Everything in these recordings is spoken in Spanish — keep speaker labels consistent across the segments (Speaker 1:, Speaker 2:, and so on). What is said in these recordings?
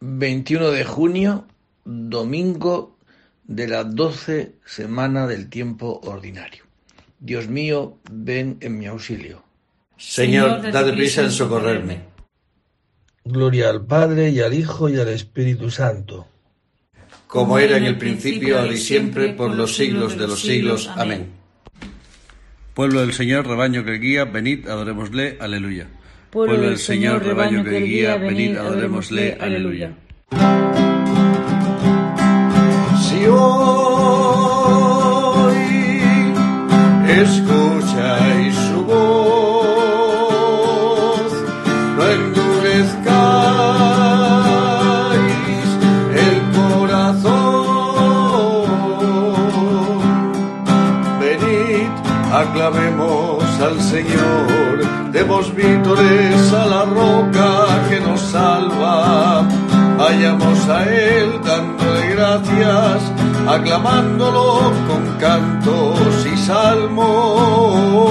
Speaker 1: 21 de junio, domingo de la doce semana del tiempo ordinario. Dios mío, ven en mi auxilio.
Speaker 2: Señor, dad prisa en socorrerme.
Speaker 3: Gloria al Padre y al Hijo y al Espíritu Santo.
Speaker 2: Como era en el principio, ahora y siempre, por los siglos de los siglos. Amén.
Speaker 4: Pueblo del Señor, rebaño que guía, venid, adorémosle, aleluya.
Speaker 5: Pueblo del Señor, rebaño que guía, venid, adorémosle, aleluya.
Speaker 6: Si hoy escucháis su voz, no endurezcáis el corazón. Venid, aclamemos al Señor, demos vítores a la roca que nos salva. Vayamos a Él dándole gracias, aclamándolo con cantos y salmos.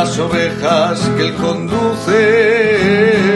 Speaker 6: las ovejas que Él conduce.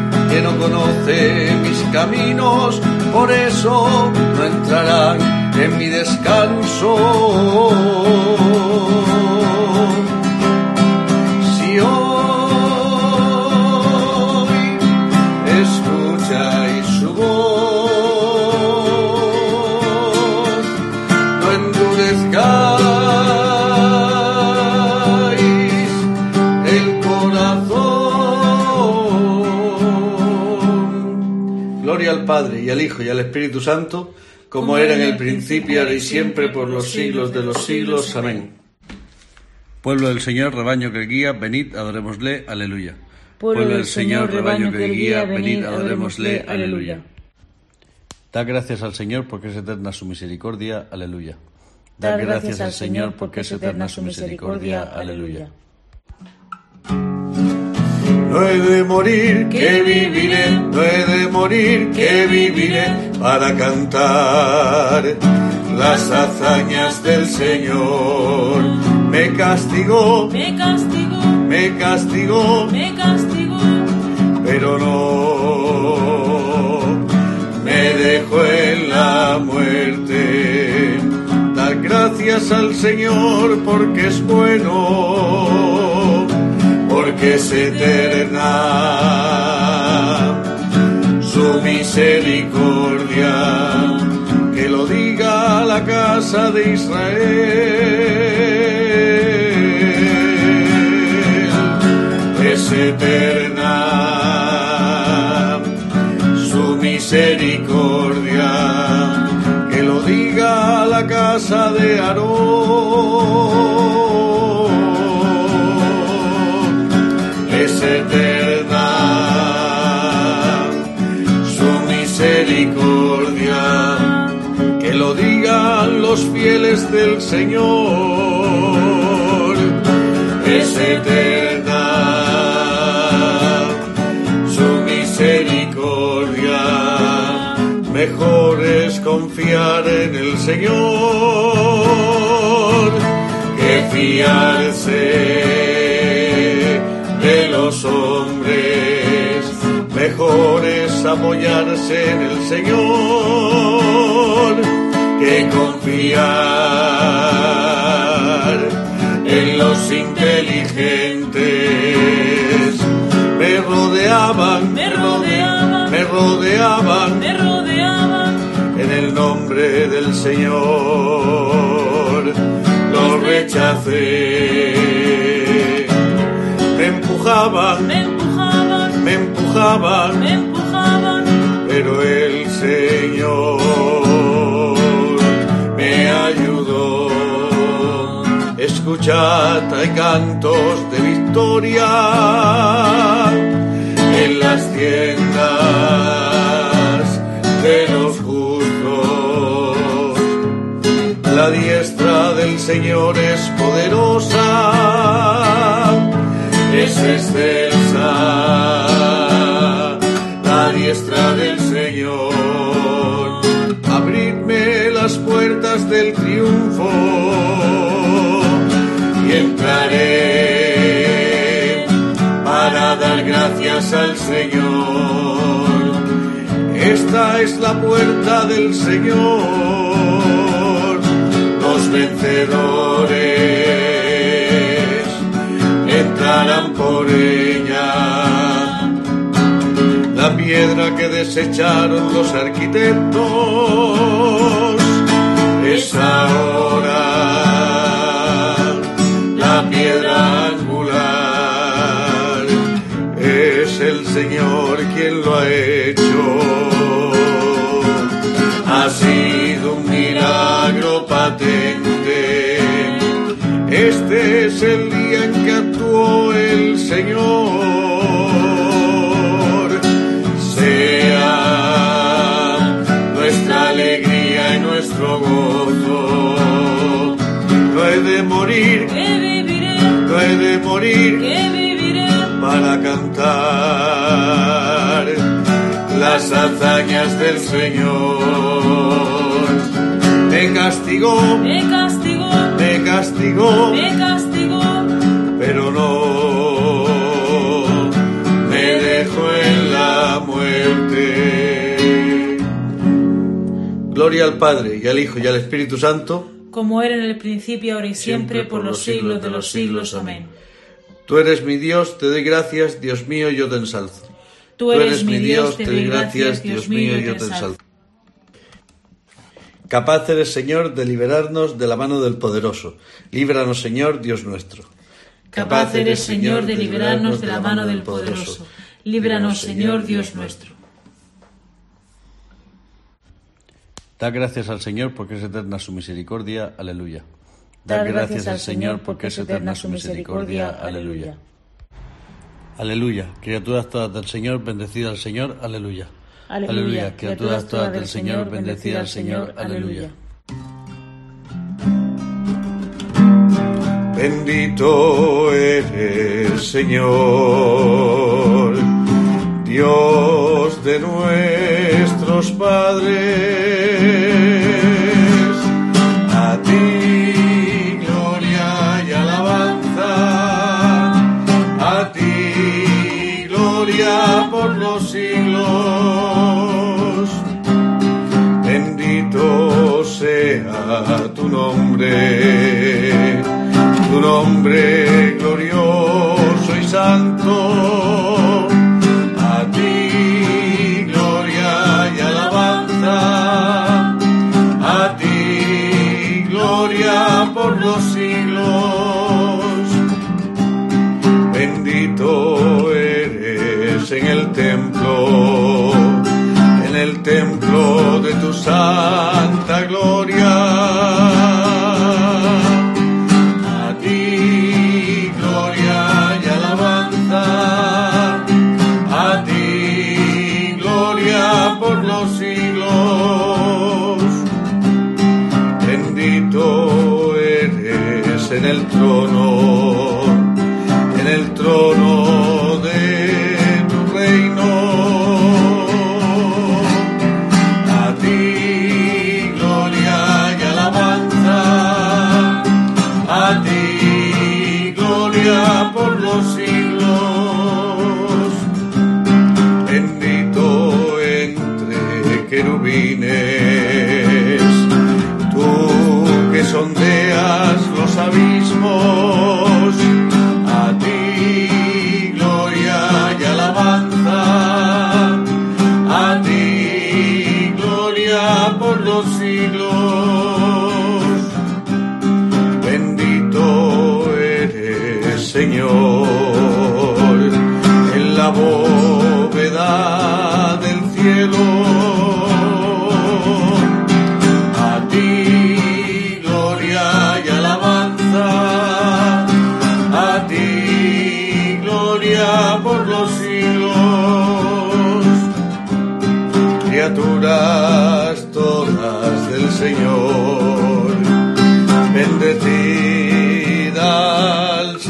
Speaker 6: que no conoce mis caminos, por eso no entrarán en mi descanso. Al Padre y al Hijo y al Espíritu Santo, como era en el principio, ahora y siempre, por los siglos de los siglos. Amén.
Speaker 4: Pueblo del Señor, rebaño que guía, venid, adorémosle, aleluya.
Speaker 5: Pueblo del Señor, rebaño que guía, venid, adorémosle, aleluya.
Speaker 4: Da gracias al Señor porque es eterna su misericordia, aleluya.
Speaker 5: Da gracias al Señor porque es eterna su misericordia, aleluya.
Speaker 6: No he de morir, que viviré, no he de morir, que viviré para cantar las hazañas del Señor. Me castigó,
Speaker 5: Me castigó,
Speaker 6: me castigó,
Speaker 5: me castigó,
Speaker 6: pero no me dejó en la muerte. Dar gracias al Señor porque es bueno, porque es eterna su misericordia. Que lo diga la casa de Israel. Es eterna su misericordia. Que lo diga la casa de Aarón. Los fieles del Señor. Es eterna su misericordia. Mejor es confiar en el Señor que fiarse de los hombres. Mejor es apoyarse en el Señor que confiar en los inteligentes. Me rodeaban,
Speaker 5: Me rodeaban,
Speaker 6: me rodeaban
Speaker 5: me rodeaban,
Speaker 6: en el nombre del Señor. Los rechacé. Me empujaban,
Speaker 5: me empujaban,
Speaker 6: me empujaban,
Speaker 5: me empujaban,
Speaker 6: pero el Señor Escuchad, hay cantos de victoria en las tiendas de los justos. La diestra del Señor es poderosa, es excelsa. La diestra del Señor, abridme las puertas del triunfo para dar gracias al Señor. Esta es la puerta del Señor, los vencedores entrarán por ella. La piedra que desecharon los arquitectos es ahora lo ha hecho. Ha sido un milagro patente. Este es el día en que actuó el Señor. Sea nuestra alegría y nuestro gozo. No he de morir,
Speaker 5: que viviré,
Speaker 6: no he de morir
Speaker 5: que viviré,
Speaker 6: para cantar las hazañas del Señor. Me castigó,
Speaker 5: me castigó,
Speaker 6: me castigó,
Speaker 5: me castigó,
Speaker 6: pero no me dejó en la muerte. Gloria al Padre y al Hijo y al Espíritu Santo.
Speaker 5: como era en el principio, ahora y siempre, por los siglos de los siglos. Amén.
Speaker 6: Tú eres mi Dios, te doy gracias, Dios mío, yo te ensalzo.
Speaker 5: Tú eres mi Dios, te doy gracias, Dios mío, yo te ensalzo.
Speaker 6: Capaz eres, Señor, de liberarnos de la mano del poderoso. Líbranos, Señor, Dios nuestro.
Speaker 5: Capaz eres, Señor, de librarnos de la mano del poderoso. Líbranos, Señor, Dios nuestro.
Speaker 4: Da gracias al Señor porque es eterna su misericordia. Aleluya.
Speaker 5: Dar gracias al Señor porque es eterna su misericordia. Aleluya.
Speaker 4: Aleluya. Criaturas todas del Señor, bendecida al Señor. Aleluya.
Speaker 5: Aleluya. Criaturas todas del Señor, bendecida al Señor. Aleluya.
Speaker 6: Bendito eres, Señor, Dios de nuestros padres. Tu nombre, tu nombre glorioso y santo. A ti gloria y alabanza, a ti gloria por los siglos. Bendito eres en el templo, en el templo de tu santa gloria. El trono,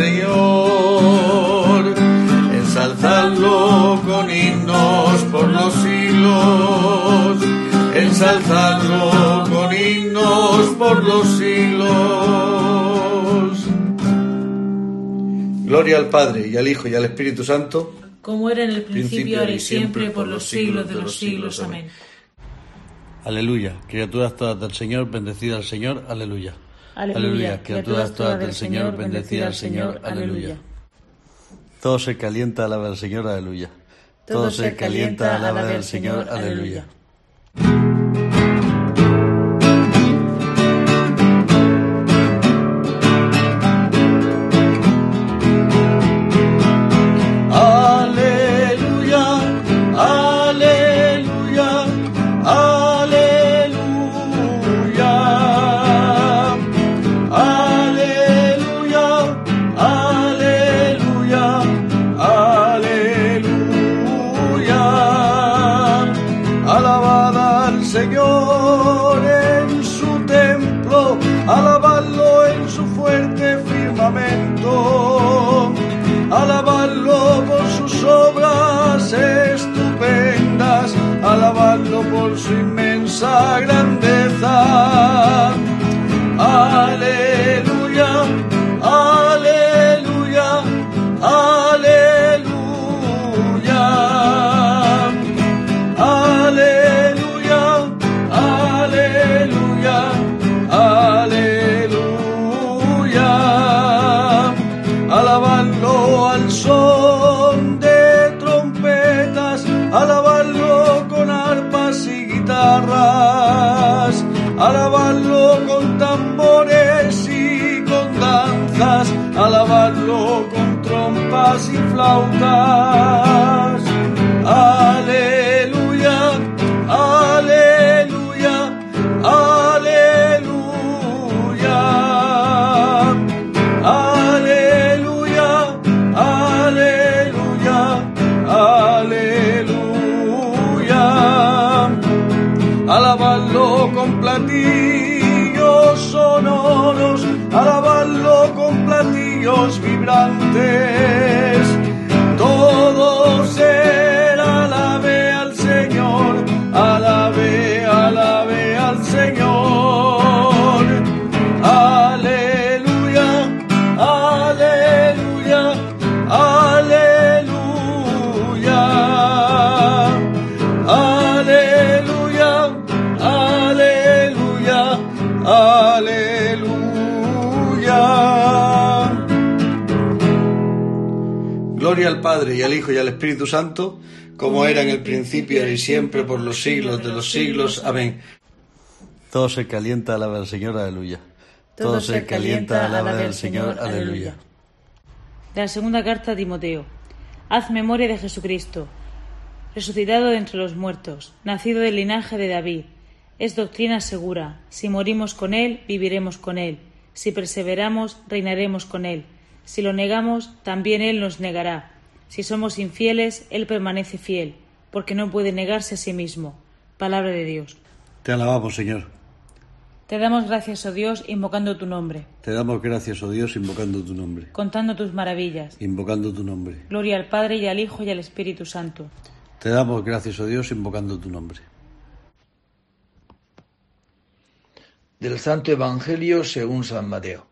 Speaker 6: Señor, ensalzadlo con himnos por los siglos, ensalzadlo con himnos por los siglos. Gloria al Padre y al Hijo y al Espíritu Santo.
Speaker 5: como era en el principio, ahora y siempre, por los siglos de los siglos. Amén.
Speaker 4: Aleluya. Criaturas todas del Señor, bendecida al Señor. Aleluya.
Speaker 5: Aleluya.
Speaker 4: Criaturas todas del Señor, bendecida al Señor. Aleluya. Todo se calienta, alaba al Señor. Aleluya. Todo se calienta, alaba al Señor. Aleluya,
Speaker 6: Alabadlo al son de trompetas, alabadlo con arpas y guitarras, alabadlo con tambores y con danzas, alabadlo con trompas y flautas. Padre y al Hijo y al Espíritu Santo, como era en el principio y siempre por los siglos de los siglos. Amén.
Speaker 4: Todo se calienta, alaba al Señor. Aleluya. Todo se calienta, alaba al Señor. Aleluya.
Speaker 5: De la segunda carta a Timoteo. Haz memoria de Jesucristo, resucitado de entre los muertos, nacido del linaje de David. Es doctrina segura. Si morimos con él, viviremos con él. Si perseveramos, reinaremos con él. Si lo negamos, también él nos negará. Si somos infieles, él permanece fiel, porque no puede negarse a sí mismo. Palabra de Dios.
Speaker 4: Te alabamos, Señor.
Speaker 5: Te damos gracias, oh Dios, invocando tu nombre.
Speaker 4: Te damos gracias, oh Dios, invocando tu nombre.
Speaker 5: Contando tus maravillas.
Speaker 4: Invocando tu nombre.
Speaker 5: Gloria al Padre y al Hijo y al Espíritu Santo.
Speaker 4: Te damos gracias, oh Dios, invocando tu nombre.
Speaker 1: Del Santo Evangelio según San Mateo.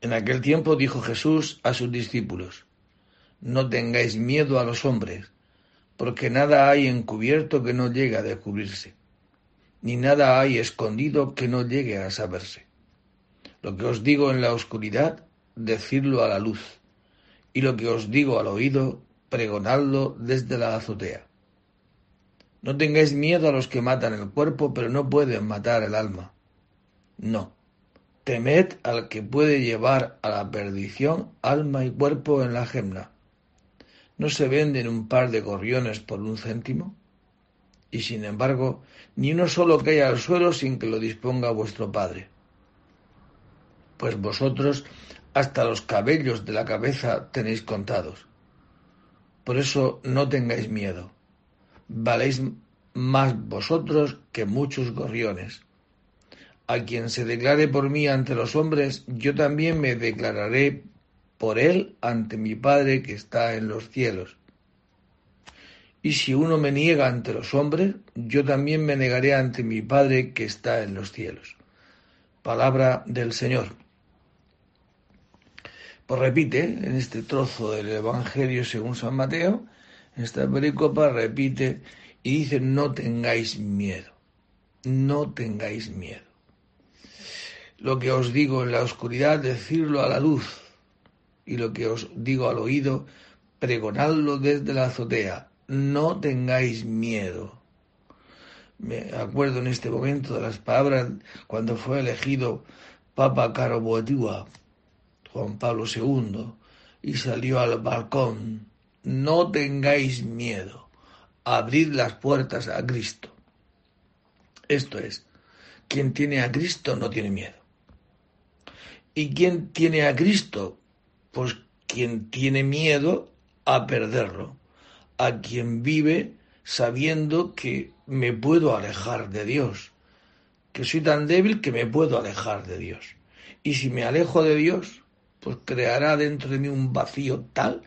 Speaker 1: En aquel tiempo dijo Jesús a sus discípulos, No tengáis miedo a los hombres, porque nada hay encubierto que no llegue a descubrirse ni nada hay escondido que no llegue a saberse. Lo que os digo en la oscuridad, decidlo a la luz, y lo que os digo al oído, pregonadlo desde la azotea. No tengáis miedo a los que matan el cuerpo, pero no pueden matar el alma. No. Temed al que puede llevar a la perdición alma y cuerpo en la gemna. ¿No se venden un par de gorriones por un céntimo? y sin embargo ni uno solo cae al suelo sin que lo disponga vuestro Padre. Pues vosotros hasta los cabellos de la cabeza tenéis contados. Por eso no tengáis miedo. Valéis más vosotros que muchos gorriones. A quien se declare por mí ante los hombres, yo también me declararé por él ante mi Padre que está en los cielos. Y si uno me niega ante los hombres, yo también me negaré ante mi Padre que está en los cielos. Palabra del Señor. Pues repite en este trozo del Evangelio según San Mateo, en esta pericopa repite y dice, no tengáis miedo, no tengáis miedo. Lo que os digo en la oscuridad, decirlo a la luz, y lo que os digo al oído, pregonadlo desde la azotea no tengáis miedo. Me acuerdo en este momento de las palabras cuando fue elegido Papa Caro Juan Pablo II, y salió al balcón. No tengáis miedo. Abrid las puertas a Cristo. Esto es, quien tiene a Cristo no tiene miedo. ¿Y quién tiene a Cristo? Pues quien tiene miedo a perderlo a quien vive sabiendo que me puedo alejar de Dios, que soy tan débil que me puedo alejar de Dios. Y si me alejo de Dios, pues creará dentro de mí un vacío tal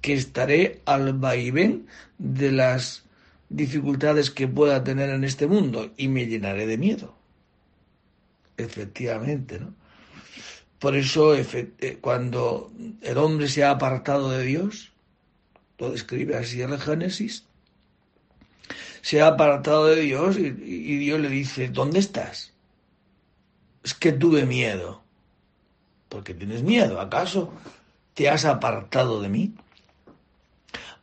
Speaker 1: que estaré al vaivén de las dificultades que pueda tener en este mundo y me llenaré de miedo. Efectivamente, ¿no? Por eso, eh, cuando el hombre se ha apartado de Dios, lo describe así en el Génesis, se ha apartado de Dios y, y Dios le dice, ¿dónde estás? Es que tuve miedo. porque tienes miedo? ¿Acaso te has apartado de mí?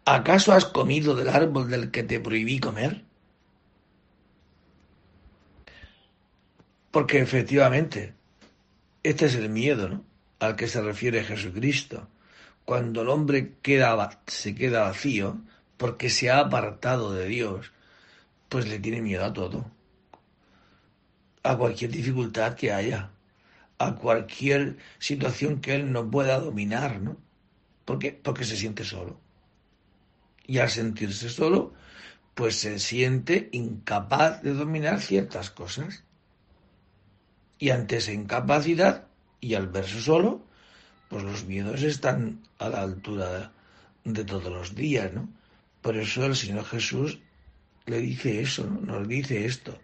Speaker 1: ¿Acaso has comido del árbol del que te prohibí comer? Porque efectivamente, este es el miedo ¿no? al que se refiere Jesucristo cuando el hombre queda, se queda vacío porque se ha apartado de Dios, pues le tiene miedo a todo, a cualquier dificultad que haya, a cualquier situación que él no pueda dominar, ¿no? Porque se siente solo. Y al sentirse solo, pues se siente incapaz de dominar ciertas cosas. Y ante esa incapacidad, y al verse solo, pues los miedos están a la altura de todos los días, ¿no? Por eso el Señor Jesús le dice eso, ¿no? nos dice esto.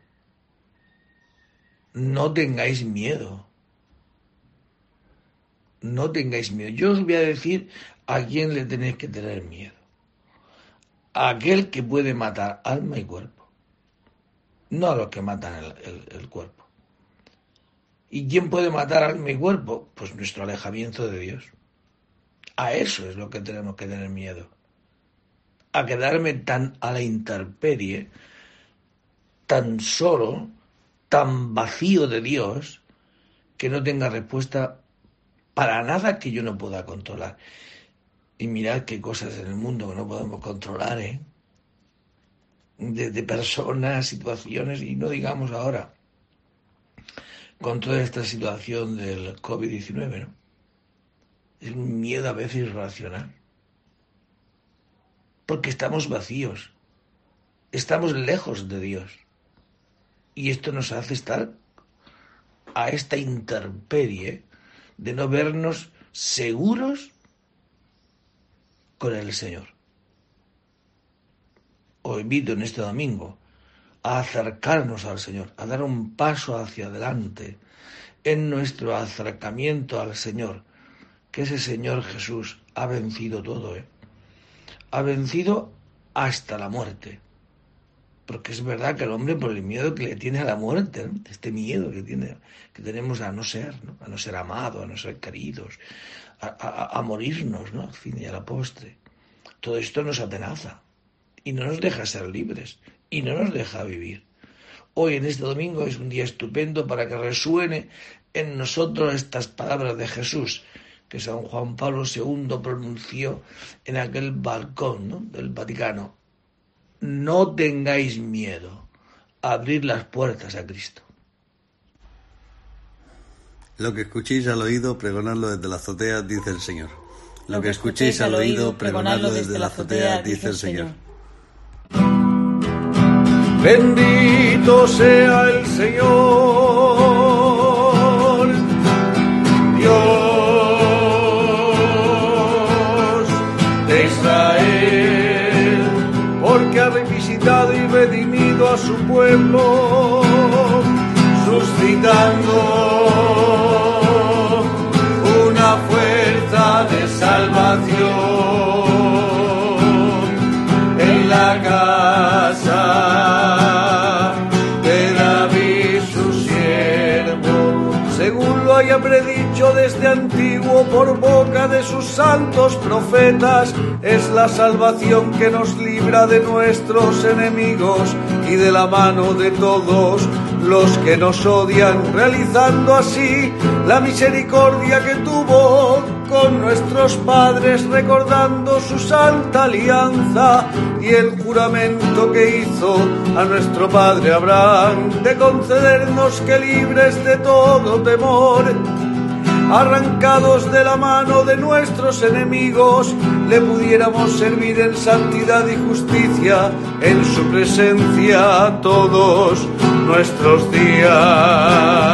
Speaker 1: No tengáis miedo. No tengáis miedo. Yo os voy a decir a quién le tenéis que tener miedo. A aquel que puede matar alma y cuerpo. No a los que matan el cuerpo. ¿Y quién puede matar a mi cuerpo? Pues nuestro alejamiento de Dios. A eso es lo que tenemos que tener miedo. A quedarme tan a la intemperie, tan solo, tan vacío de Dios, que no tenga respuesta para nada que yo no pueda controlar. Y mirad qué cosas en el mundo que no podemos controlar, ¿eh? de personas, situaciones, y no digamos ahora con toda esta situación del COVID-19, ¿no? Es un miedo a veces irracional. Porque estamos vacíos, estamos lejos de Dios. Y esto nos hace estar a esta interperie de no vernos seguros con el Señor. Os invito en este domingo a acercarnos al Señor, a dar un paso hacia adelante en nuestro acercamiento al Señor, que ese Señor Jesús ha vencido todo, ¿eh? ha vencido hasta la muerte. Porque es verdad que el hombre, por el miedo que le tiene a la muerte, este miedo que, tiene, que tenemos a no ser, a no ser amado, a no ser queridos, a, morirnos, ¿no? al fin y a la postre. Todo esto nos atenaza y no nos deja ser libres y no nos deja vivir. Hoy en este domingo es un día estupendo para que resuene en nosotros estas palabras de Jesús que San Juan Pablo II pronunció en aquel balcón del Vaticano. No tengáis miedo a abrir las puertas a Cristo.
Speaker 4: Lo que escuchéis al oído, pregonadlo desde la azotea, dice el Señor. Lo que escuchéis al oído, pregonadlo desde la azotea, dice el Señor.
Speaker 6: Bendito sea el Señor, Dios de Israel, porque ha revisitado y redimido a su pueblo, suscitando una fuerza de salvación en la casa haya predicho desde antiguo por boca de sus santos profetas, es la salvación que nos libra de nuestros enemigos y de la mano de todos los que nos odian, realizando así la misericordia que tuvo con nuestros padres, recordando su santa alianza y el juramento que hizo a nuestro padre Abraham de concedernos que libres de todo temor, arrancados de la mano de nuestros enemigos, le pudiéramos servir en santidad y justicia en su presencia todos nuestros días.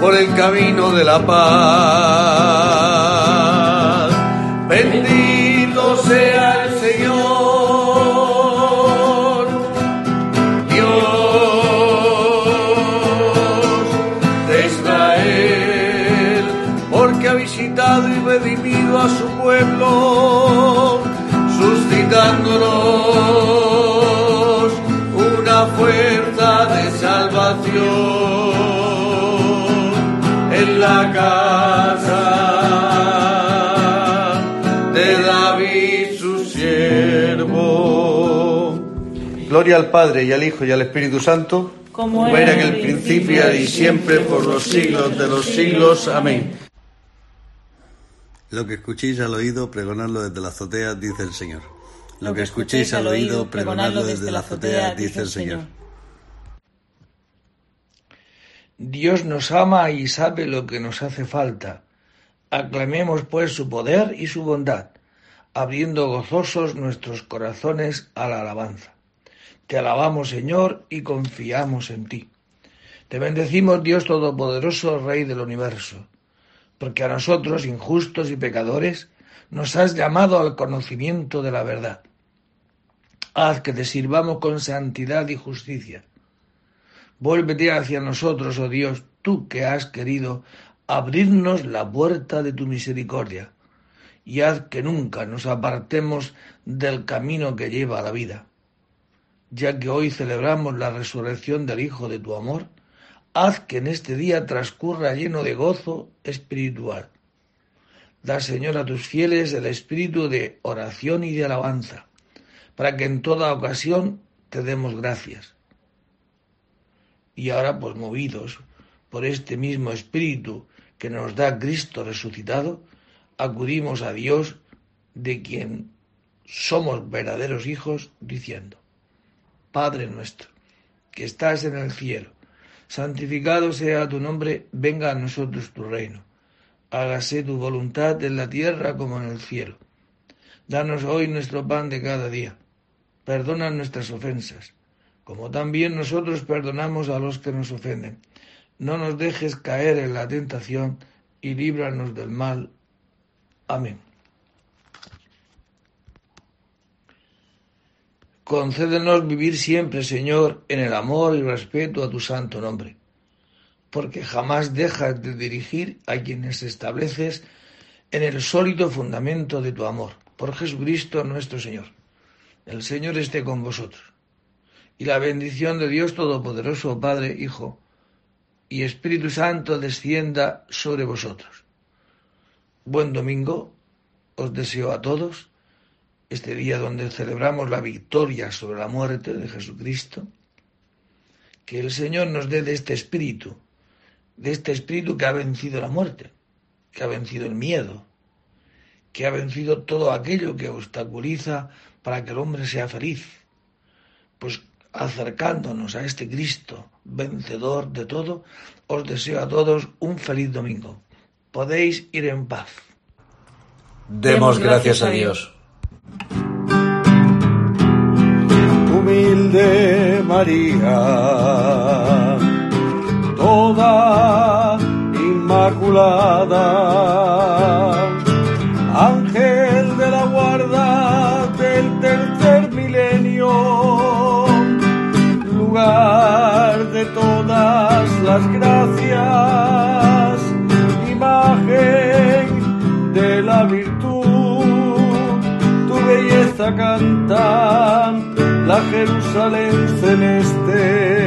Speaker 6: por el camino de la paz. Bendito sea el Señor, Dios de Israel, porque ha visitado y redimido a su pueblo, suscitándonos una fuerza de salvación la casa de David su siervo.
Speaker 2: Gloria al Padre y al Hijo y al Espíritu Santo,
Speaker 5: Como
Speaker 2: era en el principio y siempre por los siglos de los siglos. Amén.
Speaker 4: Lo que escuchéis al oído, pregonadlo desde la azotea, dice el Señor. Lo que escuchéis al oído, pregonadlo desde la azotea, dice el Señor.
Speaker 1: Dios nos ama y sabe lo que nos hace falta. Aclamemos pues su poder y su bondad, abriendo gozosos nuestros corazones a la alabanza. Te alabamos, Señor, y confiamos en ti. Te bendecimos, Dios Todopoderoso, Rey del universo, porque a nosotros, injustos y pecadores, nos has llamado al conocimiento de la verdad. Haz que te sirvamos con santidad y justicia. Vuélvete hacia nosotros, oh Dios, tú que has querido abrirnos la puerta de tu misericordia, y haz que nunca nos apartemos del camino que lleva a la vida. Ya que hoy celebramos la resurrección del Hijo de tu amor, haz que en este día transcurra lleno de gozo espiritual Da, Señor, a tus fieles el espíritu de oración y de alabanza, para que en toda ocasión te demos gracias. Y ahora, pues movidos por este mismo espíritu que nos da Cristo resucitado, acudimos a Dios, de quien somos verdaderos hijos, diciendo, Padre nuestro, que estás en el cielo, santificado sea tu nombre, venga a nosotros tu reino hágase tu voluntad en la tierra como en el cielo. Danos hoy nuestro pan de cada día. Perdona nuestras ofensas, como también nosotros perdonamos a los que nos ofenden. No nos dejes caer en la tentación y líbranos del mal. Amén. Concédenos vivir siempre, Señor, en el amor y respeto a tu santo nombre porque jamás dejas de dirigir a quienes estableces en el sólido fundamento de tu amor, por Jesucristo nuestro Señor. El Señor esté con vosotros. Y la bendición de Dios Todopoderoso, Padre, Hijo y Espíritu Santo descienda sobre vosotros. Buen domingo os deseo a todos, este día donde celebramos la victoria sobre la muerte de Jesucristo. Que el Señor nos dé de este espíritu de este espíritu que ha vencido la muerte, que ha vencido el miedo, que ha vencido todo aquello que obstaculiza para que el hombre sea feliz. Pues acercándonos a este Cristo, vencedor de todo, os deseo a todos un feliz domingo. Podéis ir en paz.
Speaker 2: Demos gracias a Dios.
Speaker 6: Humilde María toda inmaculada. Las gracias, imagen de la virtud, tu belleza canta la Jerusalén celeste